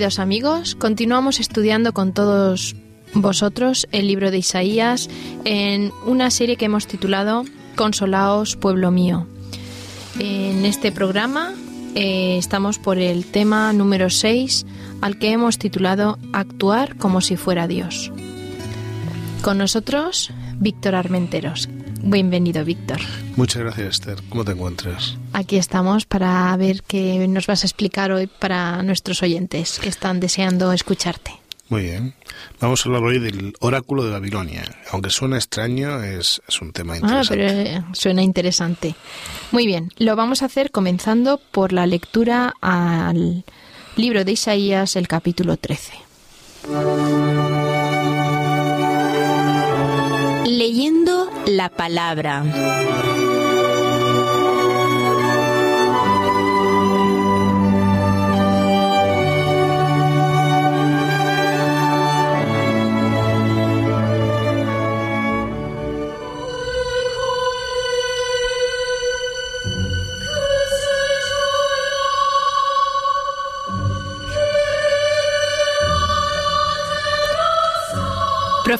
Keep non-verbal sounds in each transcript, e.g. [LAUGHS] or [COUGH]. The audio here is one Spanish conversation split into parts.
Queridos amigos, continuamos estudiando con todos vosotros el libro de Isaías en una serie que hemos titulado Consolaos, pueblo mío. En este programa eh, estamos por el tema número 6 al que hemos titulado Actuar como si fuera Dios. Con nosotros, Víctor Armenteros. Bienvenido, Víctor. Muchas gracias, Esther. ¿Cómo te encuentras? Aquí estamos para ver qué nos vas a explicar hoy para nuestros oyentes que están deseando escucharte. Muy bien. Vamos a hablar hoy del oráculo de Babilonia. Aunque suena extraño, es, es un tema interesante. Ah, pero eh, suena interesante. Muy bien, lo vamos a hacer comenzando por la lectura al libro de Isaías, el capítulo 13. Leyendo la palabra.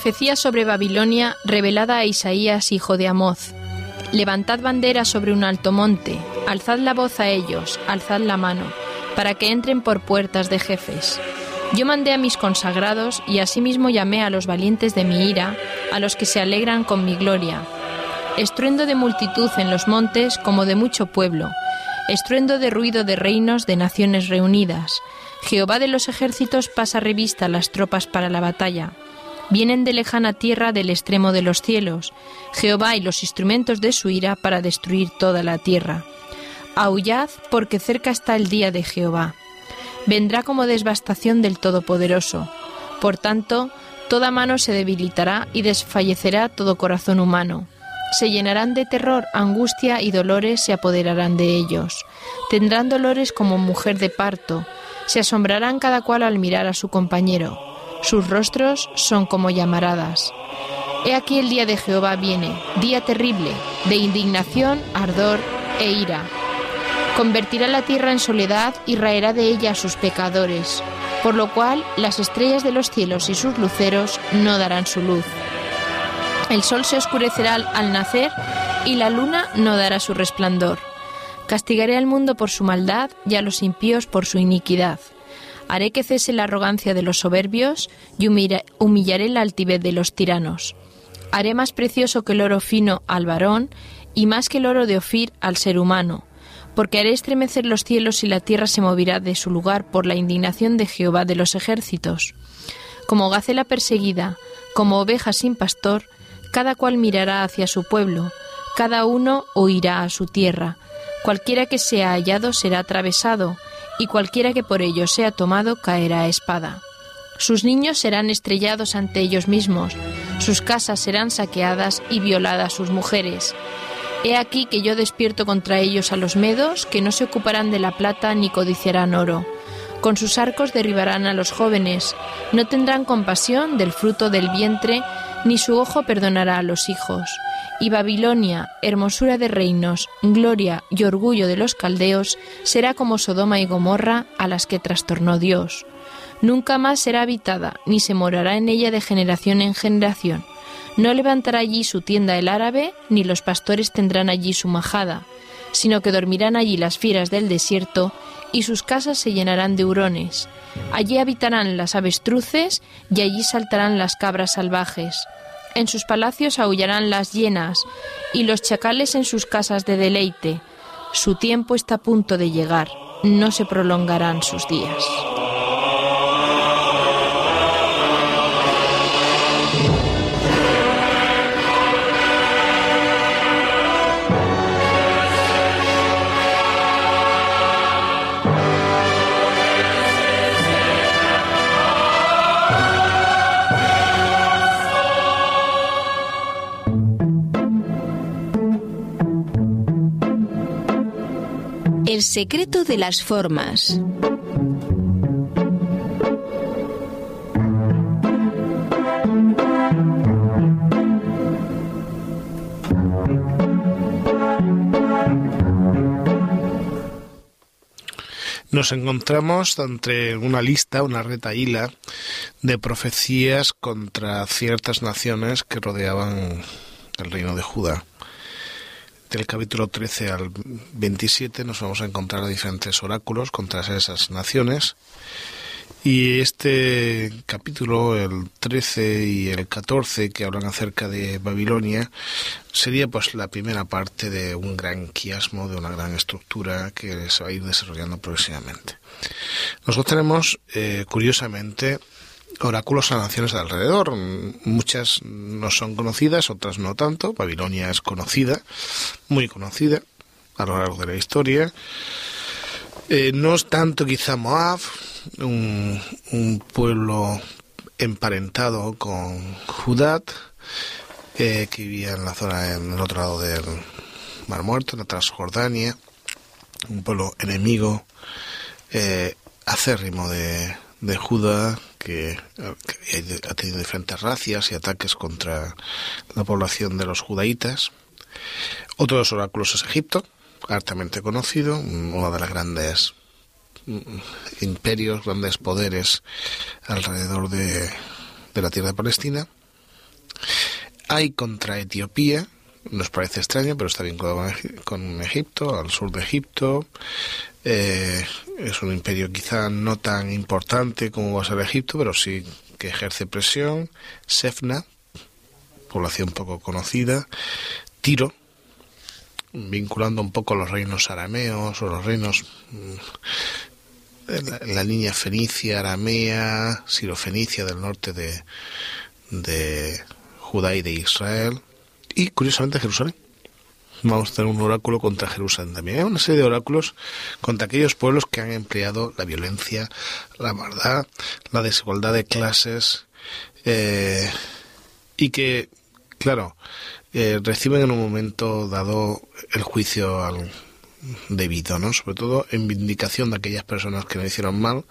Profecía sobre Babilonia revelada a Isaías, hijo de Amoz. Levantad bandera sobre un alto monte, alzad la voz a ellos, alzad la mano, para que entren por puertas de jefes. Yo mandé a mis consagrados y asimismo llamé a los valientes de mi ira, a los que se alegran con mi gloria. Estruendo de multitud en los montes como de mucho pueblo, estruendo de ruido de reinos de naciones reunidas. Jehová de los ejércitos pasa revista a las tropas para la batalla. Vienen de lejana tierra del extremo de los cielos, Jehová y los instrumentos de su ira para destruir toda la tierra. Aullad, porque cerca está el día de Jehová. Vendrá como devastación del Todopoderoso. Por tanto, toda mano se debilitará y desfallecerá todo corazón humano. Se llenarán de terror, angustia y dolores se apoderarán de ellos. Tendrán dolores como mujer de parto. Se asombrarán cada cual al mirar a su compañero sus rostros son como llamaradas. He aquí el día de Jehová viene, día terrible, de indignación, ardor e ira. Convertirá la tierra en soledad y raerá de ella a sus pecadores, por lo cual las estrellas de los cielos y sus luceros no darán su luz. El sol se oscurecerá al nacer y la luna no dará su resplandor. Castigaré al mundo por su maldad y a los impíos por su iniquidad Haré que cese la arrogancia de los soberbios y humillaré la altivez de los tiranos. Haré más precioso que el oro fino al varón y más que el oro de Ofir al ser humano, porque haré estremecer los cielos y la tierra se moverá de su lugar por la indignación de Jehová de los ejércitos. Como gacela perseguida, como oveja sin pastor, cada cual mirará hacia su pueblo, cada uno huirá a su tierra, cualquiera que sea hallado será atravesado, y cualquiera que por ello sea tomado caerá a espada. Sus niños serán estrellados ante ellos mismos, sus casas serán saqueadas y violadas sus mujeres. He aquí que yo despierto contra ellos a los medos, que no se ocuparán de la plata ni codiciarán oro. Con sus arcos derribarán a los jóvenes, no tendrán compasión del fruto del vientre, ni su ojo perdonará a los hijos y Babilonia, hermosura de reinos, gloria y orgullo de los caldeos, será como Sodoma y Gomorra a las que trastornó Dios. Nunca más será habitada, ni se morará en ella de generación en generación. No levantará allí su tienda el árabe, ni los pastores tendrán allí su majada, sino que dormirán allí las fieras del desierto, y sus casas se llenarán de hurones. Allí habitarán las avestruces, y allí saltarán las cabras salvajes. En sus palacios aullarán las hienas y los chacales en sus casas de deleite. Su tiempo está a punto de llegar, no se prolongarán sus días. El secreto de las formas. nos encontramos entre una lista, una retaíla de profecías contra ciertas naciones que rodeaban el reino de Judá. Del capítulo 13 al 27 nos vamos a encontrar diferentes oráculos contra esas naciones y este capítulo, el 13 y el 14, que hablan acerca de Babilonia, sería pues la primera parte de un gran quiasmo, de una gran estructura que se va a ir desarrollando progresivamente. Nosotros tenemos, eh, curiosamente, oráculos a naciones de alrededor. Muchas no son conocidas, otras no tanto. Babilonia es conocida, muy conocida a lo largo de la historia. Eh, no es tanto quizá Moab, un, pueblo emparentado con Judat, que vivía en la zona en el otro lado del Mar Muerto, en la Transjordania, un pueblo enemigo eh, acérrimo de, de Judá que, ha tenido diferentes racias y ataques contra la población de los judaítas. Otro de los oráculos es Egipto, hartamente conocido, uno de las grandes imperios, grandes poderes alrededor de, la tierra de Palestina. Hay contra Etiopía, nos parece extraño, pero está vinculado con Egipto, al sur de Egipto. Eh, es un imperio quizá no tan importante como va a ser Egipto, pero sí que ejerce presión. Sefna, población poco conocida. Tiro, vinculando un poco los reinos arameos o los reinos mm, la, línea fenicia, aramea, sirofenicia del norte de, de Judá y de Israel. Y curiosamente Jerusalén. Vamos a tener un oráculo contra Jerusalén también. Hay una serie de oráculos contra aquellos pueblos que han empleado la violencia, la maldad, la desigualdad de clases eh, y que, claro, eh, reciben en un momento dado el juicio al, debido, ¿no? Sobre todo en vindicación de aquellas personas que no hicieron mal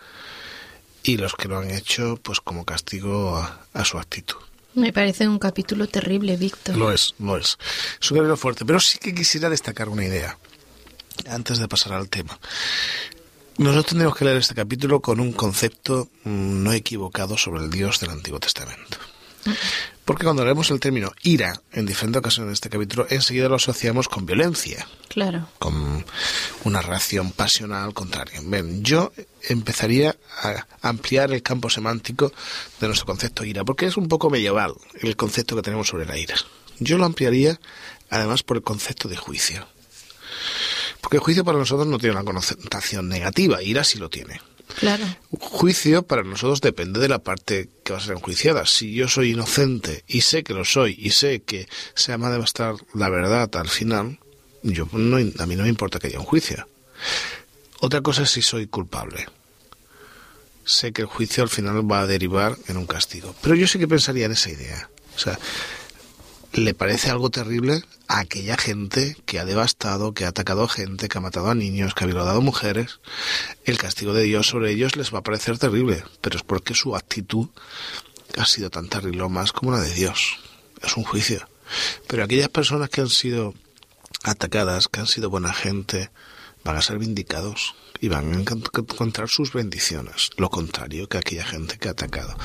y los que lo han hecho, pues como castigo a, su actitud. Me parece un capítulo terrible, Víctor. Lo es, lo es. Es un capítulo fuerte, pero sí que quisiera destacar una idea antes de pasar al tema. Nosotros tendríamos que leer este capítulo con un concepto mm, no equivocado sobre el Dios del Antiguo Testamento. Porque cuando leemos el término ira en diferentes ocasiones en este capítulo, enseguida lo asociamos con violencia. Claro. Con una reacción pasional contraria. Ven, yo empezaría a ampliar el campo semántico de nuestro concepto ira, porque es un poco medieval el concepto que tenemos sobre la ira. Yo lo ampliaría además por el concepto de juicio. Porque el juicio para nosotros no tiene una connotación negativa, ira sí lo tiene. Claro. Juicio para nosotros depende de la parte que va a ser enjuiciada. Si yo soy inocente y sé que lo soy y sé que se llama a demostrar la verdad al final, yo no, a mí no me importa que haya un juicio. Otra cosa es si soy culpable. Sé que el juicio al final va a derivar en un castigo. Pero yo sí que pensaría en esa idea. O sea, le parece algo terrible a aquella gente que ha devastado, que ha atacado a gente, que ha matado a niños, que ha violado a mujeres. El castigo de Dios sobre ellos les va a parecer terrible, pero es porque su actitud ha sido tan terrible o más como la de Dios. Es un juicio. Pero aquellas personas que han sido atacadas, que han sido buena gente, van a ser vindicados y van a encontrar sus bendiciones, lo contrario que aquella gente que ha atacado.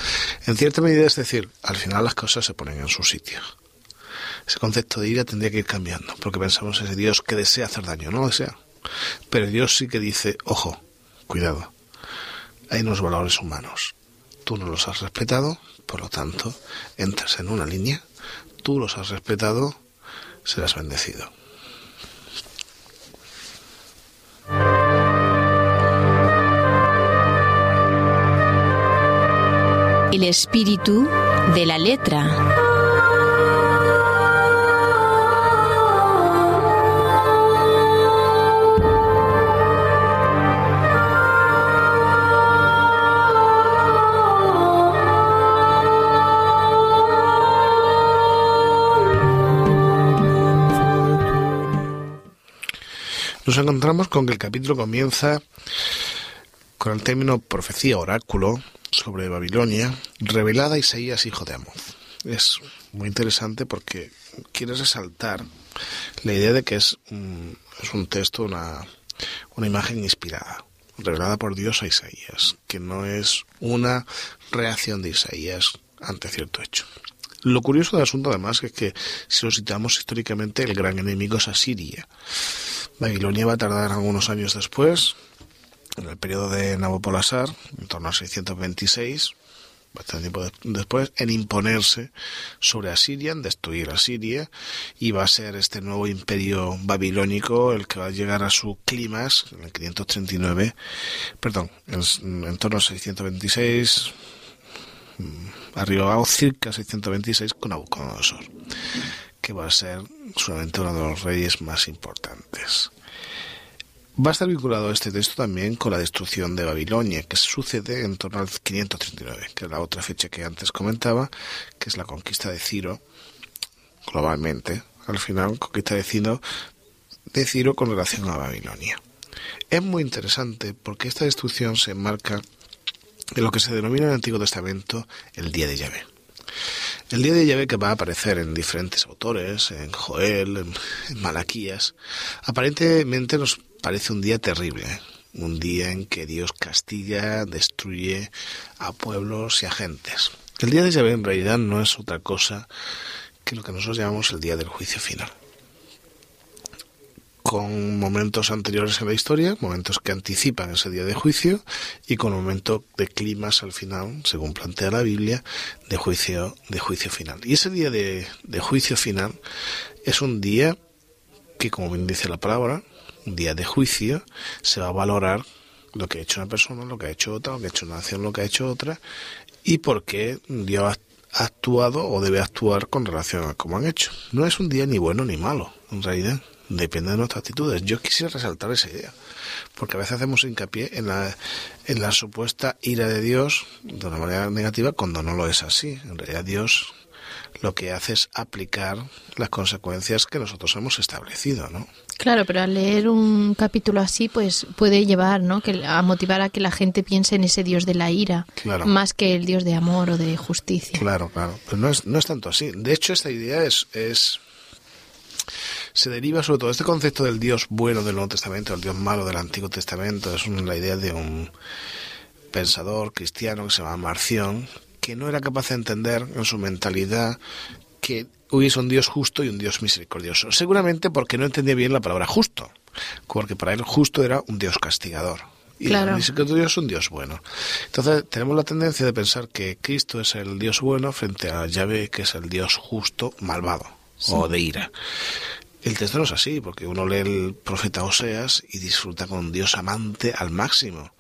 En cierta medida es decir, al final las cosas se ponen en su sitio ese concepto de ira tendría que ir cambiando, porque pensamos en ese Dios que desea hacer daño, no lo desea. Pero Dios sí que dice, ojo, cuidado, hay unos valores humanos. Tú no los has respetado, por lo tanto, entras en una línea, tú los has respetado, serás bendecido. el espíritu de la letra. nos encontramos con que el capítulo comienza con el término profecía oráculo, sobre Babilonia, revelada Isaías, hijo de Amoz. Es muy interesante porque quiere resaltar la idea de que es un, es un texto, una, una imagen inspirada, revelada por Dios a Isaías, que no es una reacción de Isaías ante cierto hecho. Lo curioso del asunto, además, es que si lo citamos históricamente, el gran enemigo es Asiria. Babilonia va a tardar algunos años después, en el periodo de Nabopolassar, en torno a 626, bastante tiempo después, en imponerse sobre Asiria, en destruir Asiria, y va a ser este nuevo imperio babilónico el que va a llegar a su clímax en el 539, perdón, en, torno a 626, arriba cerca 626 con Nabucodonosor, que va a ser solamente uno de los reyes más importantes. Va a estar vinculado este texto también con la destrucción de Babilonia, que sucede en torno al 539, que es la otra fecha que antes comentaba, que es la conquista de Ciro, globalmente, al final, conquista de Ciro, de Ciro con relación a Babilonia. Es muy interesante porque esta destrucción se enmarca de lo que se denomina en el Antiguo Testamento el Día de Yahvé. El Día de Yahvé que va a aparecer en diferentes autores, en Joel, en, Malaquías, aparentemente nos parece un día terrible, un día en que Dios castiga, destruye a pueblos y a gentes. El Día de Yahvé en realidad no es otra cosa que lo que nosotros llamamos el Día del Juicio Final con momentos anteriores en la historia, momentos que anticipan ese día de juicio, y con un momento de climas al final, según plantea la Biblia, de juicio, de juicio final. Y ese día de, de juicio final es un día que, como bien dice la palabra, un día de juicio, se va a valorar lo que ha hecho una persona, lo que ha hecho otra, lo que ha hecho una nación, lo que ha hecho otra, y por qué Dios ha actuado o debe actuar con relación a cómo han hecho. No es un día ni bueno ni malo, en realidad depende de nuestras actitudes. Yo quisiera resaltar esa idea, porque a veces hacemos hincapié en la, en la supuesta ira de Dios de una manera negativa cuando no lo es así. En realidad Dios lo que hace es aplicar las consecuencias que nosotros hemos establecido, ¿no? Claro, pero al leer un capítulo así, pues puede llevar, ¿no? Que a motivar a que la gente piense en ese Dios de la ira, más que el Dios de amor o de justicia. Claro, claro. Pero no es, no es tanto así. De hecho, esta idea es, es se deriva sobre todo este concepto del Dios bueno del Nuevo Testamento, el Dios malo del Antiguo Testamento. Es la idea de un pensador cristiano que se llama Marción, que no era capaz de entender en su mentalidad que hubiese un Dios justo y un Dios misericordioso. Seguramente porque no entendía bien la palabra justo, porque para él justo era un Dios castigador. Y claro. el misericordioso es un Dios bueno. Entonces tenemos la tendencia de pensar que Cristo es el Dios bueno frente a Yahvé, que es el Dios justo malvado o de ira. El texto no es así, porque uno lee el profeta Oseas y disfruta con Dios amante al máximo.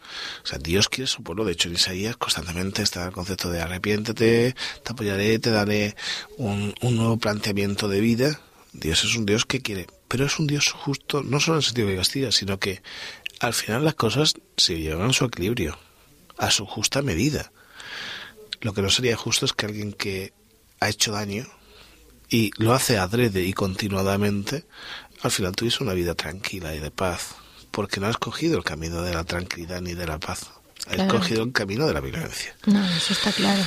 O sea, Dios quiere su pueblo. De hecho, en Isaías constantemente está el concepto de arrepiéntete, te apoyaré, te daré un, nuevo planteamiento de vida. Dios es un Dios que quiere, pero es un Dios justo, no solo en el sentido de castiga, sino que al final las cosas se llevan a su equilibrio, a su justa medida. Lo que no sería justo es que alguien que ha hecho daño, y lo hace adrede y continuadamente, al final tuviese una vida tranquila y de paz, porque no ha escogido el camino de la tranquilidad ni de la paz, ha escogido el camino de la violencia. No, eso está claro.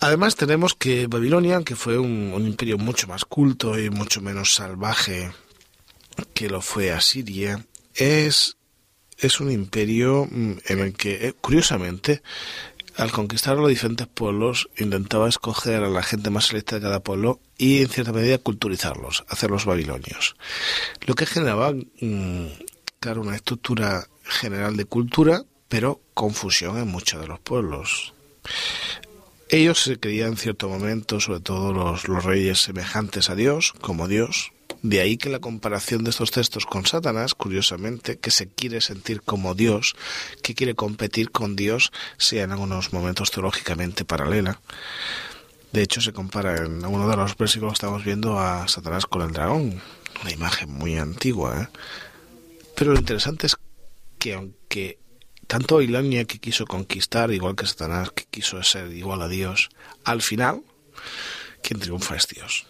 Además tenemos que Babilonia, que fue un, imperio mucho más culto y mucho menos salvaje que lo fue Asiria, es, es un imperio mm, en el que, eh, curiosamente, al conquistar los diferentes pueblos, intentaba escoger a la gente más selecta de cada pueblo y, en cierta medida, culturizarlos, hacerlos babilonios. Lo que generaba, mm, claro, una estructura general de cultura, pero confusión en muchos de los pueblos. Ellos se creían en cierto momento, sobre todo los, los reyes semejantes a Dios, como Dios, de ahí que la comparación de estos textos con Satanás, curiosamente, que se quiere sentir como Dios, que quiere competir con Dios, sea en algunos momentos teológicamente paralela. De hecho, se compara en uno de los versículos que estamos viendo a Satanás con el dragón, una imagen muy antigua. ¿eh? Pero lo interesante es que aunque tanto Babilonia que quiso conquistar, igual que Satanás que quiso ser igual a Dios, al final, quien triunfa es Dios.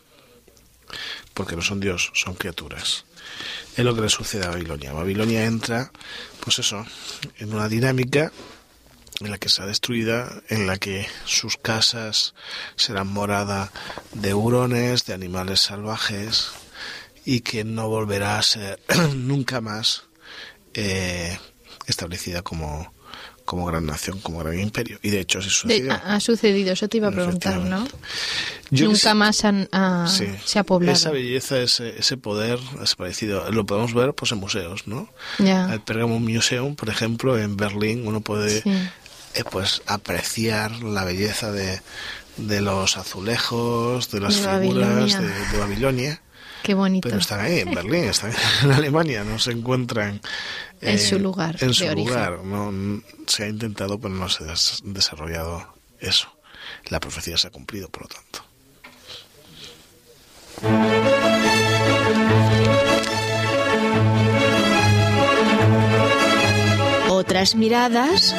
Porque no son Dios, son criaturas. Es lo que le sucede a Babilonia. Babilonia entra, pues eso, en una dinámica en la que está destruida, en la que sus casas serán morada de hurones, de animales salvajes, y que no volverá a ser [CLEARS THROAT] nunca más eh, establecida como, como gran nación, como gran imperio. Y de hecho así sucedió. ha, sucedido, eso te iba a preguntar, ¿no? Nunca más se ha poblado. Esa belleza, ese, ese poder, ese parecido, lo podemos ver pues en museos, ¿no? El Pergamon Museum, por ejemplo, en Berlín, uno puede eh, pues apreciar la belleza de, de los azulejos, de las figuras De, Babilonia. Qué bonito. Pero están ahí, en Berlín, están [LAUGHS] en Alemania, no se encuentran en su lugar. En su lugar. No, se ha intentado, pero no se ha desarrollado eso. La profecía se ha cumplido, por lo tanto. Otras miradas,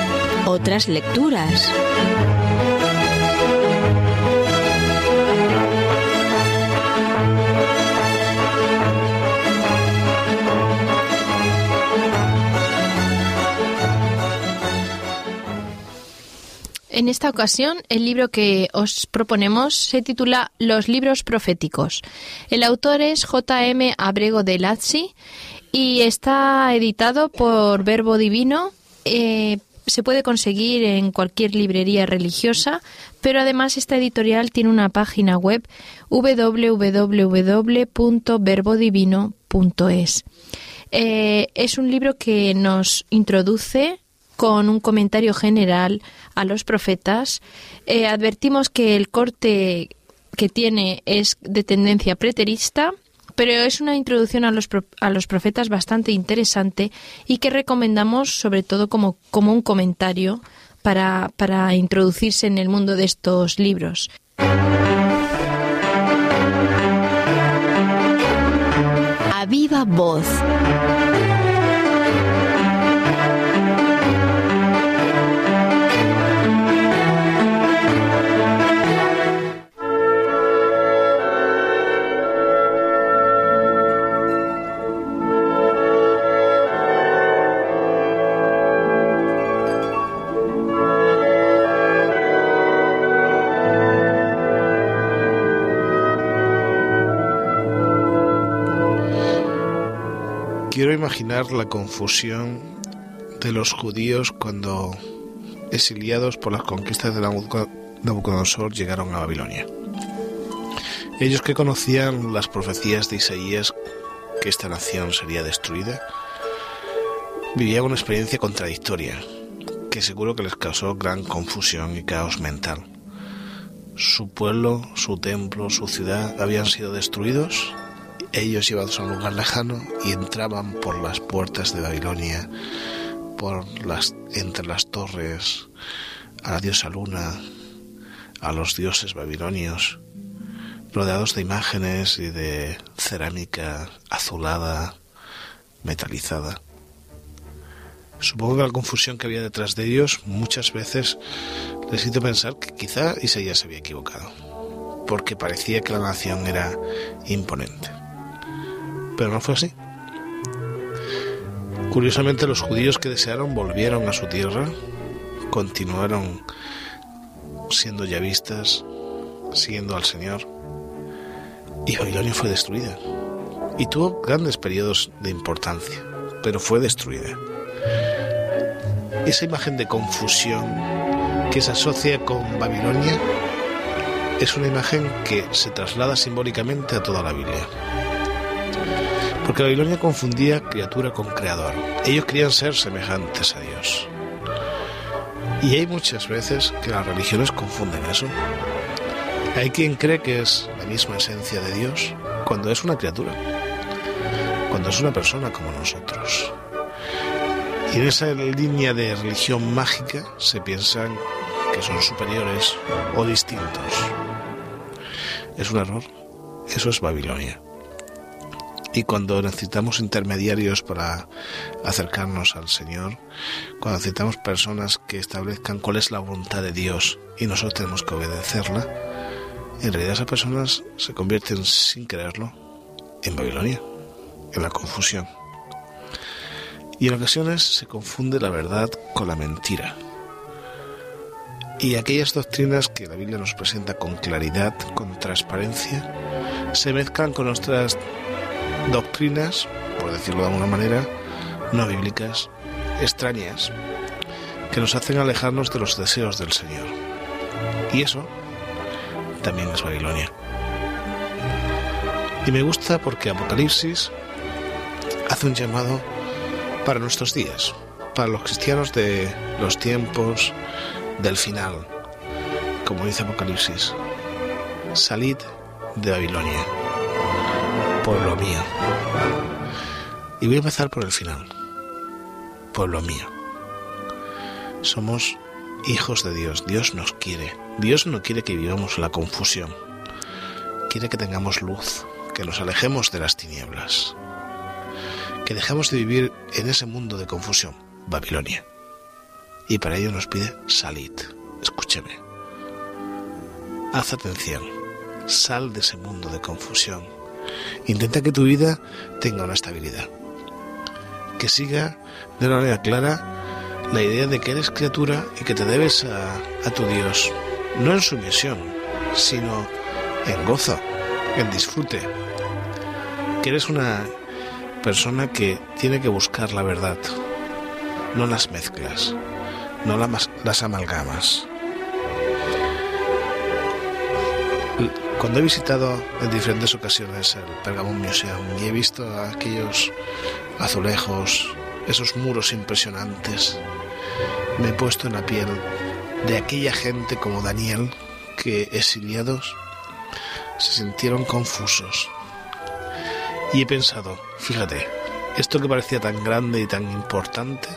otras lecturas. En esta ocasión, el libro que os proponemos se titula Los libros proféticos. El autor es J.M. Abrego de Lazzi y está editado por Verbo Divino. Eh, se puede conseguir en cualquier librería religiosa, pero además esta editorial tiene una página web www.verbodivino.es. Eh, es un libro que nos introduce con un comentario general a los profetas. Eh, advertimos que el corte que tiene es de tendencia preterista, pero es una introducción a los, a los profetas bastante interesante y que recomendamos sobre todo como, como un comentario para, para introducirse en el mundo de estos libros. A viva voz. Imaginar la confusión de los judíos cuando, exiliados por las conquistas de Nabucodonosor, llegaron a Babilonia. Ellos que conocían las profecías de Isaías que esta nación sería destruida, vivían una experiencia contradictoria que seguro que les causó gran confusión y caos mental. Su pueblo, su templo, su ciudad habían sido destruidos ellos llevados a un lugar lejano y entraban por las puertas de Babilonia, por las, entre las torres, a la diosa luna, a los dioses babilonios, rodeados de imágenes y de cerámica azulada, metalizada. Supongo que la confusión que había detrás de ellos muchas veces les hizo pensar que quizá Isaías se había equivocado, porque parecía que la nación era imponente pero no fue así. Curiosamente los judíos que desearon volvieron a su tierra, continuaron siendo yavistas, siguiendo al Señor, y Babilonia fue destruida. Y tuvo grandes periodos de importancia, pero fue destruida. Esa imagen de confusión que se asocia con Babilonia es una imagen que se traslada simbólicamente a toda la Biblia. Porque Babilonia confundía criatura con creador. Ellos querían ser semejantes a Dios. Y hay muchas veces que las religiones confunden eso. Hay quien cree que es la misma esencia de Dios cuando es una criatura, cuando es una persona como nosotros. Y en esa línea de religión mágica se piensan que son superiores o distintos. Es un error. Eso es Babilonia. Y cuando necesitamos intermediarios para acercarnos al Señor, cuando necesitamos personas que establezcan cuál es la voluntad de Dios y nosotros tenemos que obedecerla, en realidad esas personas se convierten sin quererlo en Babilonia, en la confusión. Y en ocasiones se confunde la verdad con la mentira. Y aquellas doctrinas que la Biblia nos presenta con claridad, con transparencia, se mezclan con nuestras doctrinas, por decirlo de alguna manera, no bíblicas, extrañas, que nos hacen alejarnos de los deseos del Señor. Y eso también es Babilonia. Y me gusta porque Apocalipsis hace un llamado para nuestros días, para los cristianos de los tiempos del final. Como dice Apocalipsis, salid de Babilonia, pueblo mío. Y voy a empezar por el final, pueblo mío. Somos hijos de Dios, Dios nos quiere, Dios no quiere que vivamos la confusión, quiere que tengamos luz, que nos alejemos de las tinieblas, que dejemos de vivir en ese mundo de confusión, Babilonia. Y para ello nos pide salid, escúcheme, haz atención, sal de ese mundo de confusión, intenta que tu vida tenga una estabilidad, que siga de una manera clara la idea de que eres criatura y que te debes a, tu Dios, no en sumisión, sino en gozo, en disfrute, que eres una persona que tiene que buscar la verdad, no las mezclas, no las amalgamas. Cuando he visitado en diferentes ocasiones el Pergamon Museum y he visto aquellos azulejos, esos muros impresionantes, me he puesto en la piel de aquella gente como Daniel que exiliados se sintieron confusos, y he pensado, fíjate, esto que parecía tan grande y tan importante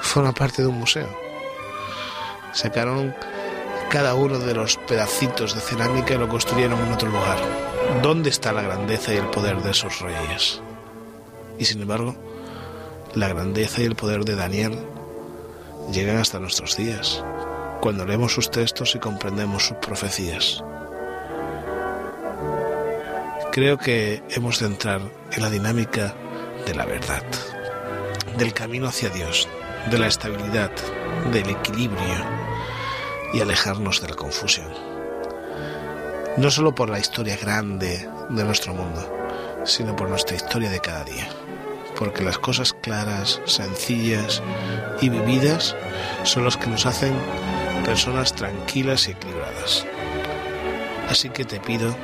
forma parte de un museo. Sacaron cada uno de los pedacitos de cerámica lo construyeron en otro lugar. ¿Dónde está la grandeza y el poder de esos reyes? Y sin embargo, la grandeza y el poder de Daniel llegan hasta nuestros días, cuando leemos sus textos y comprendemos sus profecías creo que hemos de entrar en la dinámica de la verdad, del camino hacia Dios, de la estabilidad, del equilibrio y alejarnos de la confusión. No solo por la historia grande de nuestro mundo, sino por nuestra historia de cada día. Porque las cosas claras, sencillas y vividas son las que nos hacen personas tranquilas y equilibradas. Así que te pido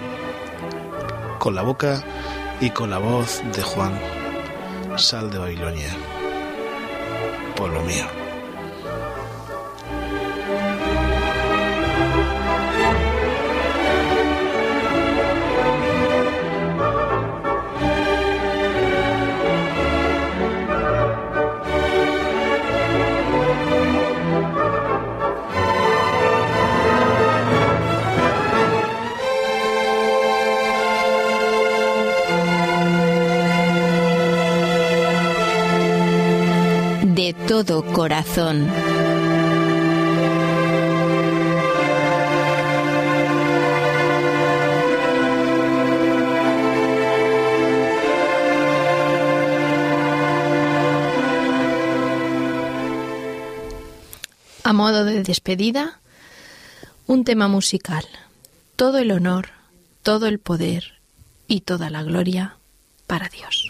con la boca y con la voz de Juan, sal de Babilonia, pueblo mío. Todo corazón. A modo de despedida, un tema musical. Todo el honor, todo el poder y toda la gloria para Dios.